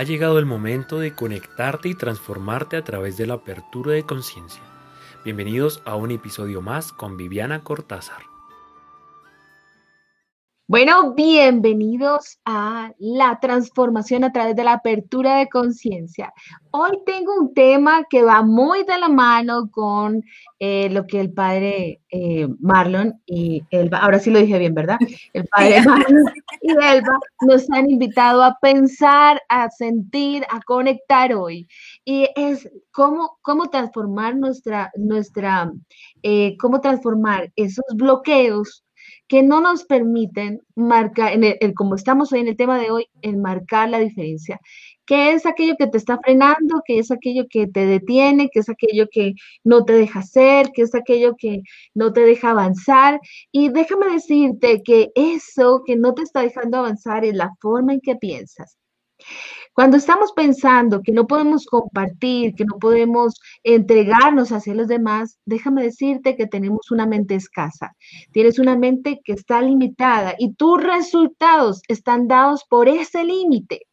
Ha llegado el momento de conectarte y transformarte a través de la apertura de conciencia. Bienvenidos a un episodio más con Viviana Cortázar. Bueno, bienvenidos a la transformación a través de la apertura de conciencia. Hoy tengo un tema que va muy de la mano con eh, lo que el padre eh, Marlon y Elba, ahora sí lo dije bien, ¿verdad? El padre Marlon y Elba nos han invitado a pensar, a sentir, a conectar hoy. Y es cómo, cómo transformar nuestra, nuestra, eh, cómo transformar esos bloqueos que no nos permiten marcar, en el, como estamos hoy en el tema de hoy, en marcar la diferencia. ¿Qué es aquello que te está frenando? ¿Qué es aquello que te detiene? ¿Qué es aquello que no te deja hacer? ¿Qué es aquello que no te deja avanzar? Y déjame decirte que eso que no te está dejando avanzar es la forma en que piensas. Cuando estamos pensando que no podemos compartir, que no podemos entregarnos hacia los demás, déjame decirte que tenemos una mente escasa. Tienes una mente que está limitada y tus resultados están dados por ese límite.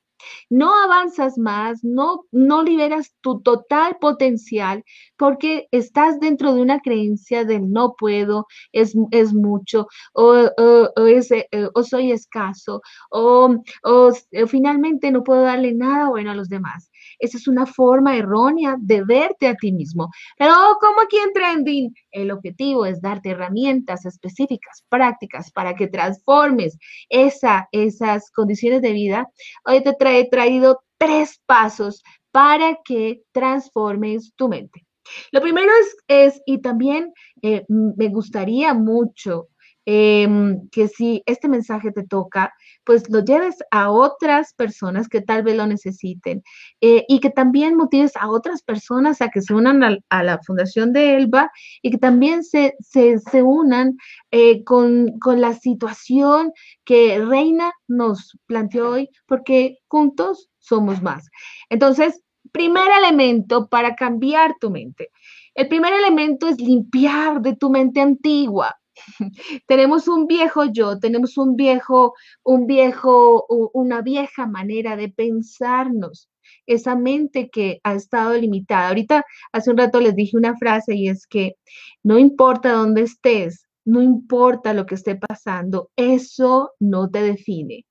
No avanzas más, no, no liberas tu total potencial porque estás dentro de una creencia del no puedo, es, es mucho, o, eh, o, soy escaso, o, o finalmente no puedo darle nada bueno a los demás. Esa es una forma errónea de verte a ti mismo. Pero como aquí en Trending, el objetivo es darte herramientas específicas, prácticas, para que transformes esa, esas condiciones de vida. Hoy te he traído tres pasos para que transformes tu mente. Lo primero es, y también eh, me gustaría mucho Em, que si este mensaje te toca, pues lo lleves a otras personas que tal vez lo necesiten eh, y que también motives a otras personas a que se unan a, la Fundación de Elba y que también se, se, unan eh, con, con la situación que Reina nos planteó hoy, porque juntos somos más. Entonces, primer elemento para cambiar tu mente. El primer elemento es limpiar de tu mente antigua. tenemos un viejo yo, tenemos un viejo, un viejo, una vieja manera de pensarnos, esa mente que ha estado limitada. Ahorita, hace un rato les dije una frase y es que no importa dónde estés, no importa lo que esté pasando, eso no te define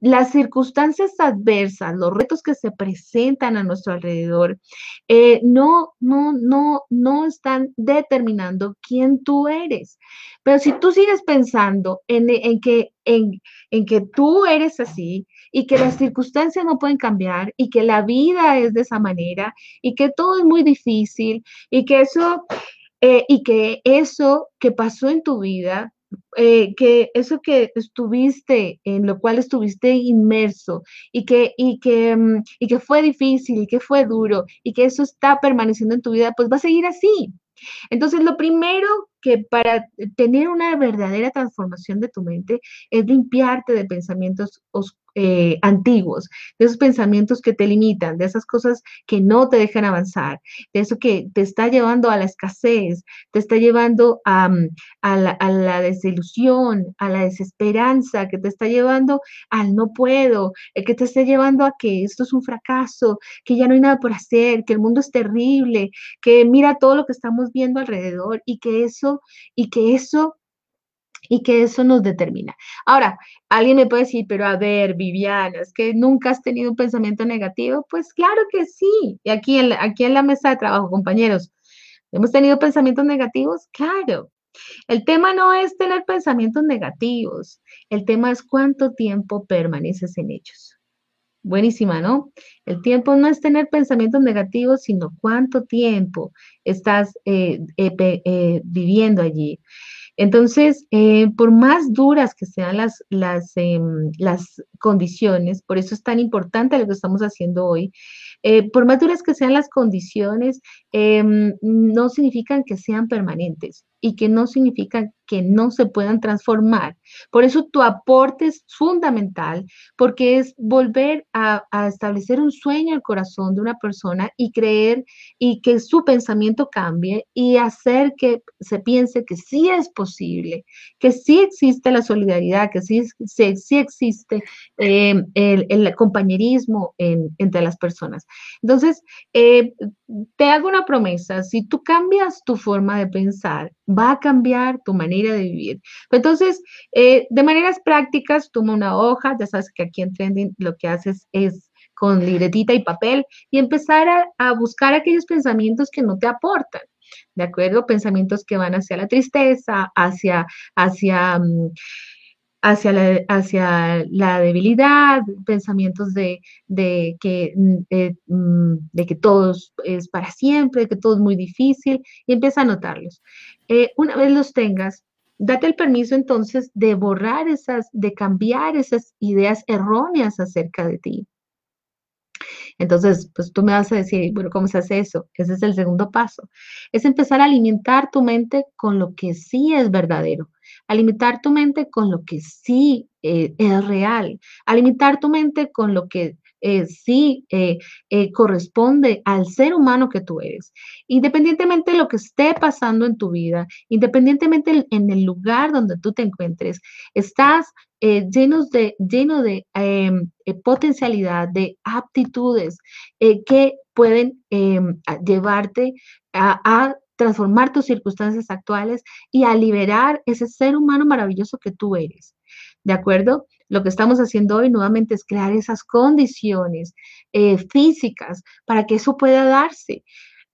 las circunstancias adversas, los retos que se presentan a nuestro alrededor, eh, no, no, no, no están determinando quién tú eres. Pero si tú sigues pensando en, que, en que tú eres así y que las circunstancias no pueden cambiar y que la vida es de esa manera y que todo es muy difícil y que eso, eh, y que eso que pasó en tu vida eh, que eso que estuviste, en lo cual estuviste inmerso y que, y, que, mm, y que fue difícil y que fue duro y que eso está permaneciendo en tu vida, pues va a seguir así. Entonces, lo primero que para tener una verdadera transformación de tu mente es limpiarte de pensamientos oscuros eh, antiguos, de esos pensamientos que te limitan, de esas cosas que no te dejan avanzar, de eso que te está llevando a la escasez, te está llevando a, mm, la, desilusión, a la desesperanza, que te está llevando al no puedo, eh, que te está llevando a que esto es un fracaso, que ya no hay nada por hacer, que el mundo es terrible, que mira todo lo que estamos viendo alrededor y que eso, y que eso y que eso nos determina. Ahora, alguien me puede decir, pero a ver, Viviana, es que nunca has tenido un pensamiento negativo. Pues claro que sí. Y aquí en, aquí en la mesa de trabajo, compañeros, ¿hemos tenido pensamientos negativos? Claro. El tema no es tener pensamientos negativos, el tema es cuánto tiempo permaneces en ellos. Buenísima, ¿no? El tiempo no es tener pensamientos negativos, sino cuánto tiempo estás eh, eh, eh, viviendo allí. Entonces, eh, por más duras que sean las, las, em, las condiciones, por eso es tan importante lo que estamos haciendo hoy, eh, por más duras que sean las condiciones, em, no significan que sean permanentes y que no significan que no se puedan transformar. Por eso tu aporte es fundamental, porque es volver a, establecer un sueño el corazón de una persona y creer y que su pensamiento cambie y hacer que se piense que sí es posible, que sí existe la solidaridad, que sí, sí, existe em, el, compañerismo entre las personas. Entonces, eh, te hago una promesa, si tú cambias tu forma de pensar, va a cambiar tu manera de vivir. Entonces, eh, de maneras prácticas, toma una hoja, ya sabes que aquí en Trending lo que haces es con libretita y papel y empezar a, buscar aquellos pensamientos que no te aportan. ¿De acuerdo? Pensamientos que van hacia la tristeza, hacia, hacia mm, hacia la, hacia la debilidad, pensamientos de, que, mm, eh, mm, de, que todo es para siempre, de que todo es muy difícil, y empieza a notarlos. Eh, una vez los tengas, date el permiso entonces de borrar esas, de cambiar esas ideas erróneas acerca de ti. Entonces, pues tú me vas a decir, bueno, ¿cómo se hace eso? Ese es el segundo paso. Es empezar a alimentar tu mente con lo que sí es verdadero alimentar tu mente con lo que sí eh, es real, alimentar tu mente con lo que eh, sí eh, corresponde al ser humano que tú eres. Independientemente de lo que esté pasando en tu vida, independientemente en el lugar donde tú te encuentres, estás llenos de, lleno de em, potencialidad, de aptitudes que pueden em, llevarte a transformar tus circunstancias actuales y a liberar ese ser humano maravilloso que tú eres. ¿De acuerdo? Lo que estamos haciendo hoy nuevamente es crear esas condiciones eh, físicas para que eso pueda darse,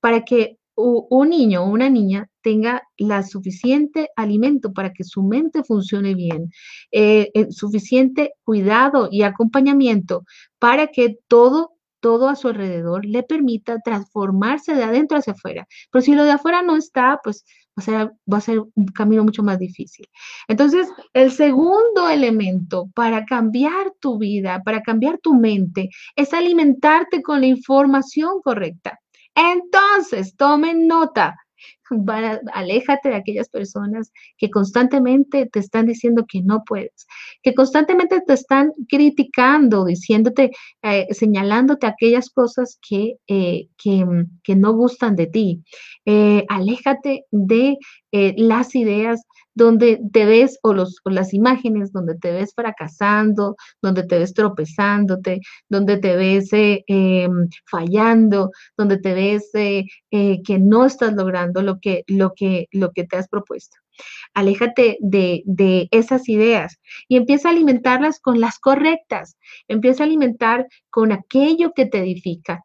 para que un niño o una niña tenga la suficiente alimento para que su mente funcione bien, eh, suficiente cuidado y acompañamiento para que todo todo a su alrededor le permita transformarse de adentro hacia afuera. Pero si lo de afuera no está, pues va a ser un camino mucho más difícil. Entonces, el segundo elemento para cambiar tu vida, para cambiar tu mente, es alimentarte con la información correcta. Entonces, tomen nota aléjate de aquellas personas que constantemente te están diciendo que no puedes, que constantemente te están criticando, diciéndote, eh, señalándote aquellas cosas que, eh, que, no gustan de ti. Eh, aléjate de las ideas donde te ves, o, los, las imágenes donde te ves fracasando, donde te ves tropezándote, donde te ves eh, em, fallando, donde te ves eh, eh, que no estás logrando lo que, lo, que, lo que te has propuesto. Aléjate de, de, esas ideas y empieza a alimentarlas con las correctas. Empieza a alimentar con aquello que te edifica.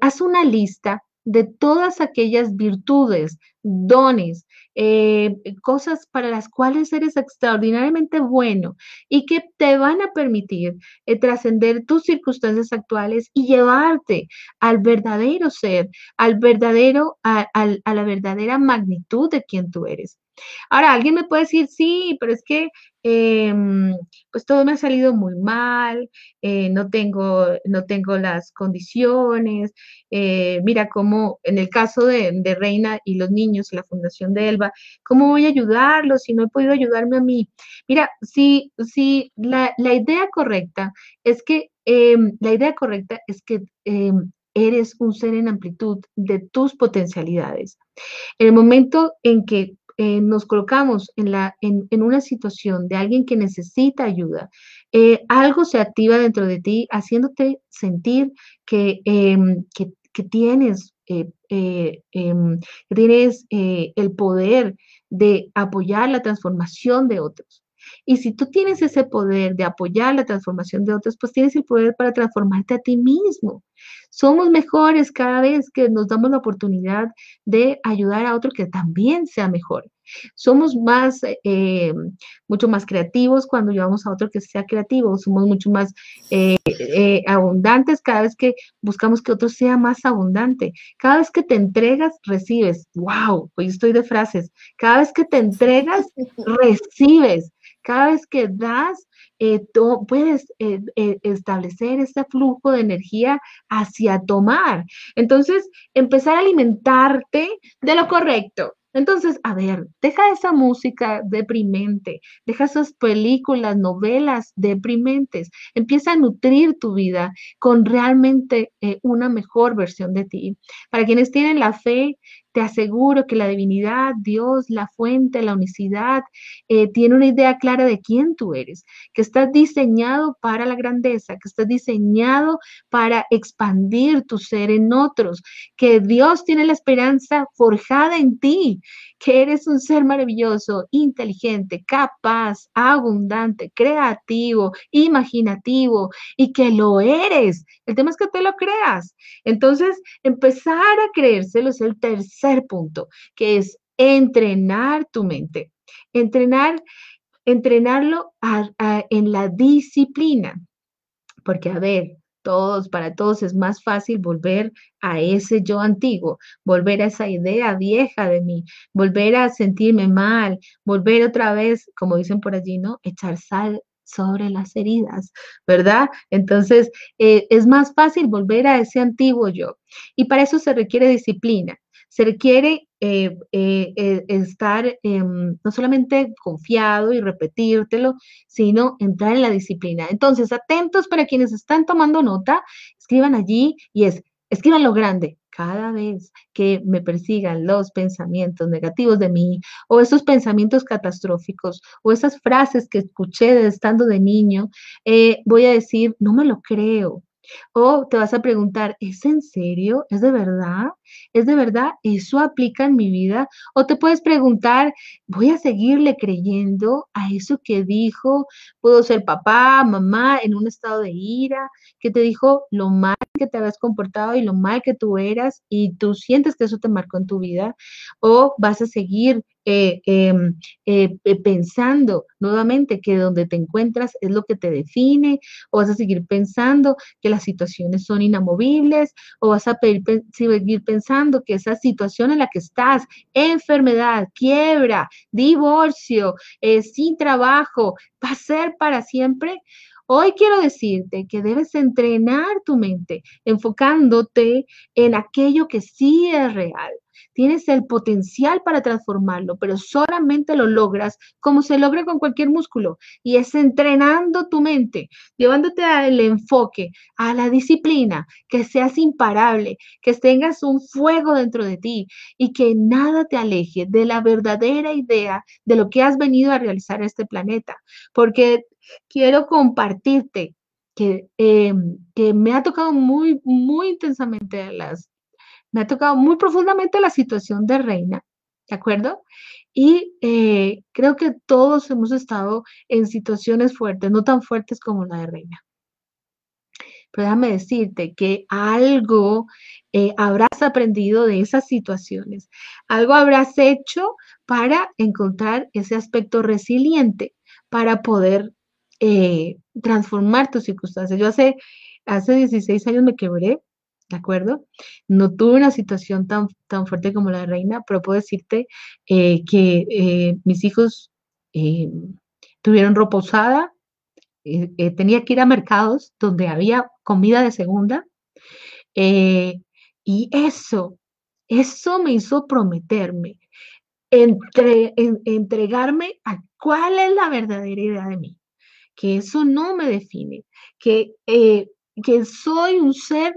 haz una lista de todas aquellas virtudes, dones, eh, cosas para las cuales eres extraordinariamente bueno y que te van a permitir eh, trascender tus circunstancias actuales y llevarte al verdadero ser, al verdadero, a la verdadera magnitud de quien tú eres. Ahora, alguien me puede decir, sí, pero es que em, pues todo me ha salido muy mal, eh, no, tengo, no tengo las condiciones. Eh, mira cómo en el caso de, Reina y los niños, la Fundación de Elba, ¿cómo voy a ayudarlos si no he podido ayudarme a mí? Mira, si, la, idea correcta es que, em, la idea correcta es que em, eres un ser en amplitud de tus potencialidades. En el momento en que eh, nos colocamos en, la, en, una situación de alguien que necesita ayuda, eh, algo se activa dentro de ti haciéndote sentir que, em, que, tienes, eh, em, que tienes el poder de apoyar la transformación de otros. Y si tú tienes ese poder de apoyar la transformación de otros, pues tienes el poder para transformarte a ti mismo. Somos mejores cada vez que nos damos la oportunidad de ayudar a otro que también sea mejor. Somos más, eh, mucho más creativos cuando llevamos a otro que sea creativo, somos mucho más eh, eh, abundantes cada vez que buscamos que otro sea más abundante. Cada vez que te entregas, recibes. ¡Wow! Hoy estoy de frases. Cada vez que te entregas, recibes. Cada vez que das, eh, puedes eh, eh, establecer ese flujo de energía hacia tomar. Entonces, empezar a alimentarte de lo correcto. Entonces, a ver, deja esa música deprimente, deja esas películas, novelas deprimentes, empieza a nutrir tu vida con realmente una mejor versión de ti. Para quienes tienen la fe, te aseguro que la divinidad, Dios, la fuente, la unicidad, eh, tiene una idea clara de quién tú eres, que estás diseñado para la grandeza, que estás diseñado para expandir tu ser en otros, que Dios tiene la esperanza forjada en ti, que eres un ser maravilloso, inteligente, capaz, abundante, creativo, imaginativo y que lo eres. El tema es que te lo creas. Entonces, empezar a creérselo es el tercer punto, que es entrenar tu mente. Entrenar, entrenarlo en la disciplina. Porque, a ver, todos, para todos es más fácil volver a ese yo antiguo, volver a esa idea vieja de mí, volver a sentirme mal, volver otra vez, como dicen por allí, ¿no? Echar sal sobre las heridas, ¿verdad? Entonces, eh, es más fácil volver a ese antiguo yo. Y para eso se requiere disciplina, se requiere eh, eh, eh, estar em, no solamente confiado y repetírtelo, sino entrar en la disciplina. Entonces, atentos para quienes están tomando nota, escriban allí y es, escriban lo grande. Cada vez que me persigan los pensamientos negativos de mí o esos pensamientos catastróficos o esas frases que escuché estando de niño, voy a decir, no me lo creo, o te vas a preguntar, ¿es en serio? ¿Es de verdad? ¿Es de verdad? ¿Eso aplica en mi vida? O te puedes preguntar, ¿voy a seguirle creyendo a eso que dijo? Puedo ser papá, mamá, en un estado de ira, que te dijo lo mal que te habías comportado y lo mal que tú eras y tú sientes que eso te marcó en tu vida. O vas a seguir eh, em, eh, pensando nuevamente que donde te encuentras es lo que te define, o vas a seguir pensando que las situaciones son inamovibles, o vas a seguir pensando que esa situación en la que estás, enfermedad, quiebra, divorcio, eh, sin trabajo, va a ser para siempre. Hoy quiero decirte que debes entrenar tu mente enfocándote en aquello que sí es real, Tienes el potencial para transformarlo, pero solamente lo logras como se logra con cualquier músculo y es entrenando tu mente, llevándote al enfoque, a la disciplina, que seas imparable, que tengas un fuego dentro de ti y que nada te aleje de la verdadera idea de lo que has venido a realizar en este planeta. Porque quiero compartirte que, em, que me ha tocado muy, muy intensamente las me ha tocado muy profundamente la situación de reina, ¿de acuerdo? Y eh, creo que todos hemos estado en situaciones fuertes, no tan fuertes como la de reina. Pero déjame decirte que algo eh, habrás aprendido de esas situaciones, algo habrás hecho para encontrar ese aspecto resiliente, para poder eh, transformar tus circunstancias. Yo hace, hace 16 años me quebré ¿de acuerdo? No tuve una situación tan, tan fuerte como la de reina, pero puedo decirte eh, que eh, mis hijos eh, tuvieron ropa usada, tenía que ir a mercados donde había comida de segunda, y eso, eso me hizo prometerme, entre, entregarme a cuál es la verdadera idea de mí, que eso no me define, que, que soy un ser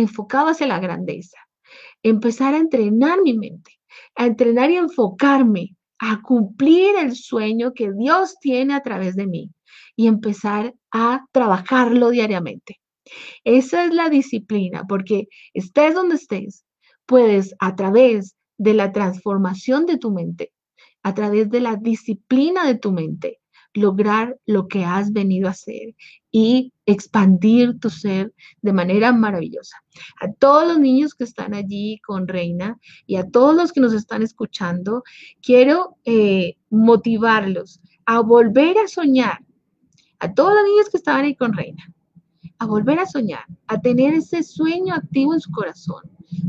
enfocado hacia la grandeza. Empezar a entrenar mi mente, a entrenar y enfocarme a cumplir el sueño que Dios tiene a través de mí y empezar a trabajarlo diariamente. Esa es la disciplina, porque estés donde estés, puedes a través de la transformación de tu mente, a través de la disciplina de tu mente, lograr lo que has venido a hacer y expandir tu ser de manera maravillosa. A todos los niños que están allí con Reina y a todos los que nos están escuchando, quiero eh, motivarlos a volver a soñar. A todos los niños que estaban ahí con Reina, a volver a soñar, a tener ese sueño activo en su corazón,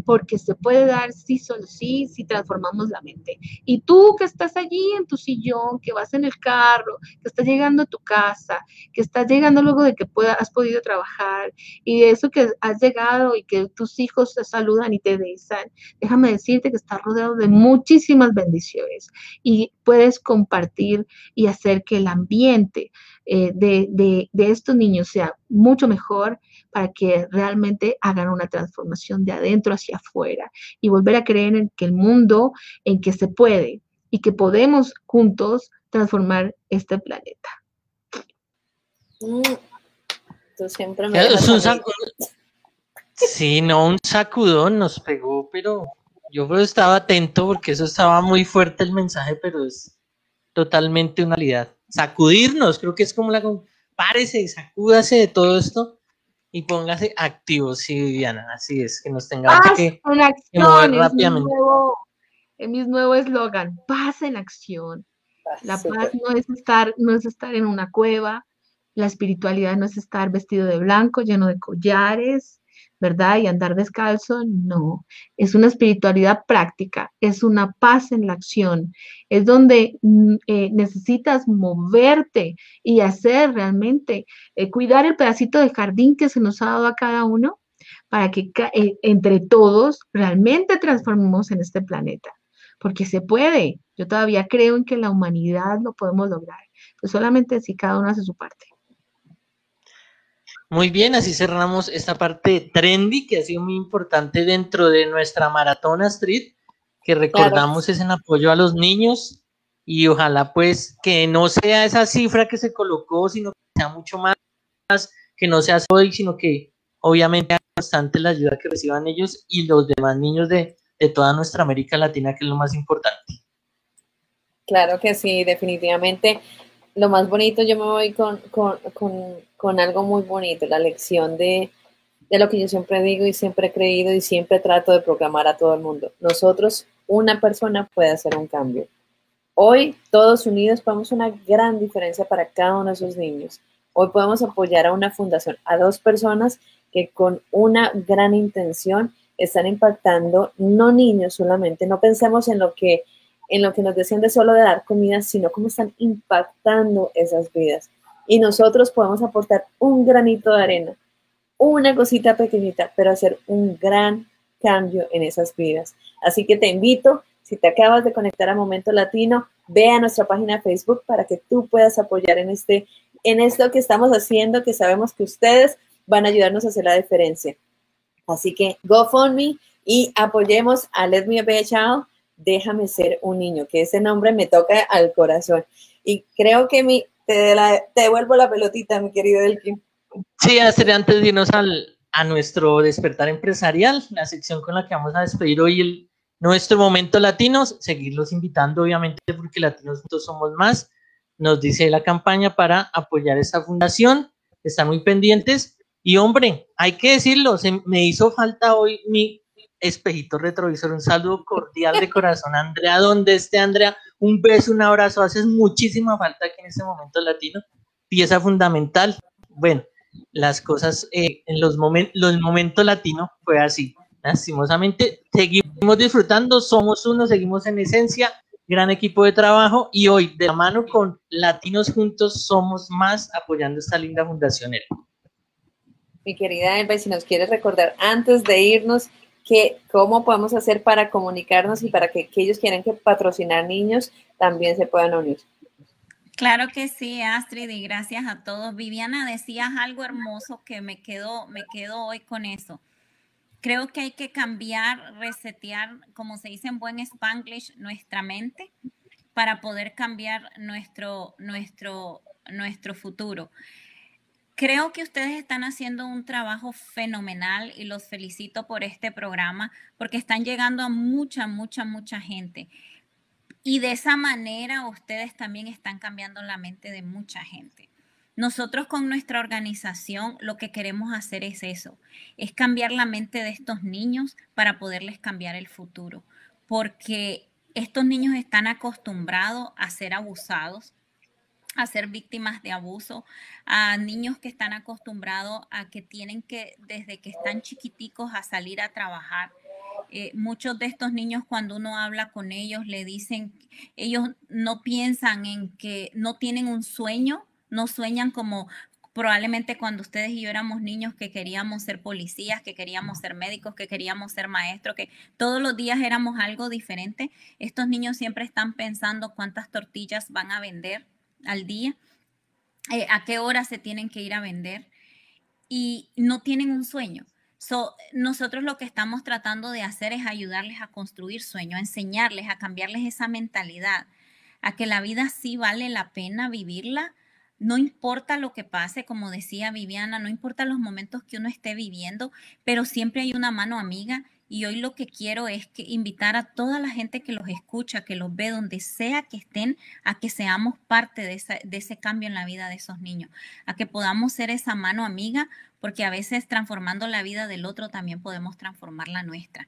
porque se puede dar sí, solo sí, si transformamos la mente. Y tú que estás allí en tu sillón, que vas en el carro, que estás llegando a tu casa, que estás llegando luego de que pueda, has podido trabajar y eso que has llegado y que tus hijos te saludan y te besan, déjame decirte que estás rodeado de muchísimas bendiciones y puedes compartir y hacer que el ambiente eh, de, de estos niños sea mucho mejor para que realmente hagan una transformación de adentro hacia afuera y volver a creer en que el mundo, en que se puede y que podemos juntos transformar este planeta. Mm, tú siempre me es un Sí, no, un sacudón nos pegó, pero yo estaba atento porque eso estaba muy fuerte el mensaje, pero es totalmente una realidad. Sacudirnos, creo que es como la... Párese, sacúdase de todo esto y póngase activo, sí, Viviana, así es, que nos tengamos que, mover rápidamente. Es mi nuevo eslogan, paz en acción. La paz no es estar, no es estar en una cueva, la espiritualidad no es estar vestido de blanco, lleno de collares, ¿verdad? Y andar descalzo, no. Es una espiritualidad práctica, es una paz en la acción, es donde mm, eh, necesitas moverte y hacer realmente, eh, cuidar el pedacito de jardín que se nos ha dado a cada uno para que eh, entre todos realmente transformemos en este planeta, porque se puede. Yo todavía creo en que la humanidad lo podemos lograr, pues solamente si cada uno hace su parte. Muy bien, así cerramos esta parte trendy que ha sido muy importante dentro de nuestra maratona street, que recordamos es en apoyo a los niños y ojalá pues que no sea esa cifra que se colocó, sino que sea mucho más, que no sea hoy, sino que obviamente bastante la ayuda que reciban ellos y los demás niños de, de toda nuestra América Latina, que es lo más importante. Claro que sí, definitivamente lo más bonito, yo me voy con, con, con, con algo muy bonito, la lección de, de, lo que yo siempre digo y siempre he creído y siempre trato de programar a todo el mundo. Nosotros, una persona puede hacer un cambio. Hoy, todos unidos, podemos una gran diferencia para cada uno de esos niños. Hoy podemos apoyar a una fundación, a dos personas que con una gran intención están impactando, no niños solamente, no pensemos en lo que en lo que nos decían de solo de dar comida, sino cómo están impactando esas vidas. Y nosotros podemos aportar un granito de arena, una cosita pequeñita, pero hacer un gran cambio en esas vidas. Así que te invito, si te acabas de conectar a Momento Latino, ve a nuestra página Facebook para que tú puedas apoyar en, este, en esto que estamos haciendo, que sabemos que ustedes van a ayudarnos a hacer la diferencia. Así que GoFundMe y apoyemos a Let Me Be a Child déjame ser un niño, que ese nombre me toca al corazón. Y creo que mi, te, devuelvo la pelotita, mi querido Elkin. Sí, antes de irnos al, a nuestro despertar empresarial, la sección con la que vamos a despedir hoy nuestro momento latinos, seguirlos invitando, obviamente, porque latinos juntos somos más. Nos dice la campaña para apoyar esta fundación. Están muy pendientes. Y hombre, hay que decirlo, se me hizo falta hoy mi espejito retrovisor. Un saludo cordial de corazón, Andrea. Donde esté, Andrea, un beso, un abrazo. Haces muchísima falta aquí en este momento latino. Pieza fundamental. Bueno, las cosas eh, en los, momentos los momentos latino fue así. Lastimosamente, seguimos disfrutando, somos uno, seguimos en esencia, gran equipo de trabajo y hoy, de la mano con Latinos Juntos, somos más apoyando esta linda fundación. Mi querida Elba, si nos quieres recordar antes de irnos que, cómo podemos hacer para comunicarnos y para que aquellos quieran que patrocinar niños también se puedan unir. Claro que sí, Astrid, y gracias a todos. Viviana, decías algo hermoso que me quedo, me quedo hoy con eso. Creo que hay que cambiar, resetear, como se dice en buen spanglish, nuestra mente para poder cambiar nuestro, nuestro, nuestro futuro. Creo que ustedes están haciendo un trabajo fenomenal y los felicito por este programa porque están llegando a mucha, mucha, mucha gente. Y de esa manera ustedes también están cambiando la mente de mucha gente. Nosotros con nuestra organización lo que queremos hacer es eso, es cambiar la mente de estos niños para poderles cambiar el futuro, porque estos niños están acostumbrados a ser abusados, a ser víctimas de abuso, a niños que están acostumbrados a que tienen que, desde que están chiquiticos, a salir a trabajar. Eh, muchos de estos niños cuando uno habla con ellos le dicen, ellos no piensan en que no tienen un sueño, no sueñan como probablemente cuando ustedes y yo éramos niños que queríamos ser policías, que queríamos ser médicos, que queríamos ser maestros, que todos los días éramos algo diferente. Estos niños siempre están pensando cuántas tortillas van a vender al día, eh, a qué hora se tienen que ir a vender y no tienen un sueño. So, nosotros lo que estamos tratando de hacer es ayudarles a construir sueños, enseñarles, a cambiarles esa mentalidad, a que la vida sí vale la pena vivirla, no importa lo que pase, como decía Viviana, no importa los momentos que uno esté viviendo, pero siempre hay una mano amiga y hoy lo que quiero es que invitar a toda la gente que los escucha, que los ve donde sea que estén, a que seamos parte de, de ese cambio en la vida de esos niños, a que podamos ser esa mano amiga, porque a veces transformando la vida del otro también podemos transformar la nuestra.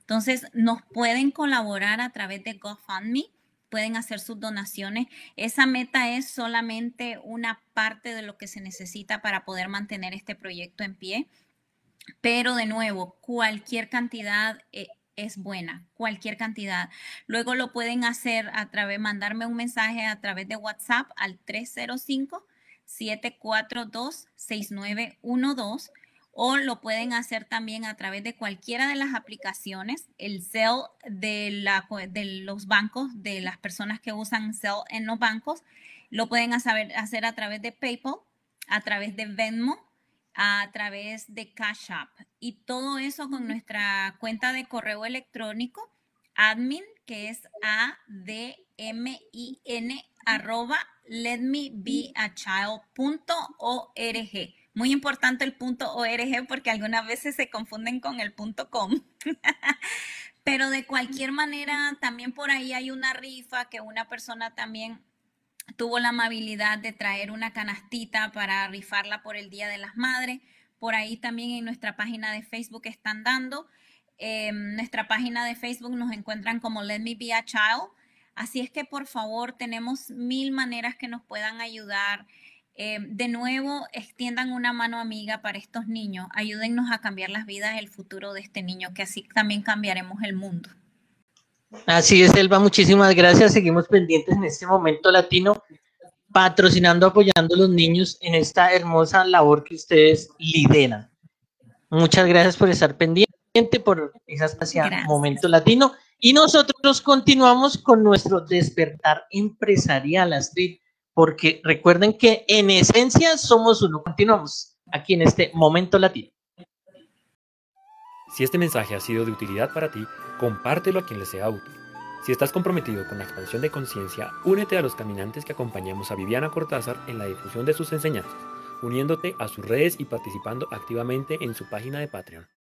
Entonces, nos pueden colaborar a través de GoFundMe, pueden hacer sus donaciones. Esa meta es solamente una parte de lo que se necesita para poder mantener este proyecto en pie. Pero de nuevo, cualquier cantidad eh, es buena, cualquier cantidad. Luego lo pueden hacer a través, mandarme un mensaje a través de WhatsApp al 305 742 6912 o lo pueden hacer también a través de cualquiera de las aplicaciones, el Cell de, la, de los bancos, de las personas que usan Cell en los bancos, lo pueden hacer a través de PayPal, a través de Venmo, a través de Cash App y todo eso con nuestra cuenta de correo electrónico admin, que es A D M I N arroba letmebeachild.org. Muy importante el punto .org porque algunas veces se confunden con el punto .com. Pero de cualquier manera, también por ahí hay una rifa que una persona también tuvo la amabilidad de traer una canastita para rifarla por el Día de las Madres. Por ahí también en nuestra página de Facebook están dando. En nuestra página de Facebook nos encuentran como Let Me Be a Child. Así es que por favor tenemos mil maneras que nos puedan ayudar. Eh, de nuevo, extiendan una mano amiga para estos niños. Ayúdennos a cambiar las vidas, el futuro de este niño, que así también cambiaremos el mundo. Así es, Elba, muchísimas gracias. Seguimos pendientes en este momento latino, patrocinando, apoyando a los niños en esta hermosa labor que ustedes lideran. Muchas gracias por estar pendiente, por esa espacial momento latino. Y nosotros continuamos con nuestro despertar empresarial, Astrid, porque recuerden que en esencia somos uno. Continuamos aquí en este momento latino. Si este mensaje ha sido de utilidad para ti, compártelo a quien le sea útil. Si estás comprometido con la expansión de conciencia, únete a los caminantes que acompañamos a Viviana Cortázar en la difusión de sus enseñanzas, uniéndote a sus redes y participando activamente en su página de Patreon.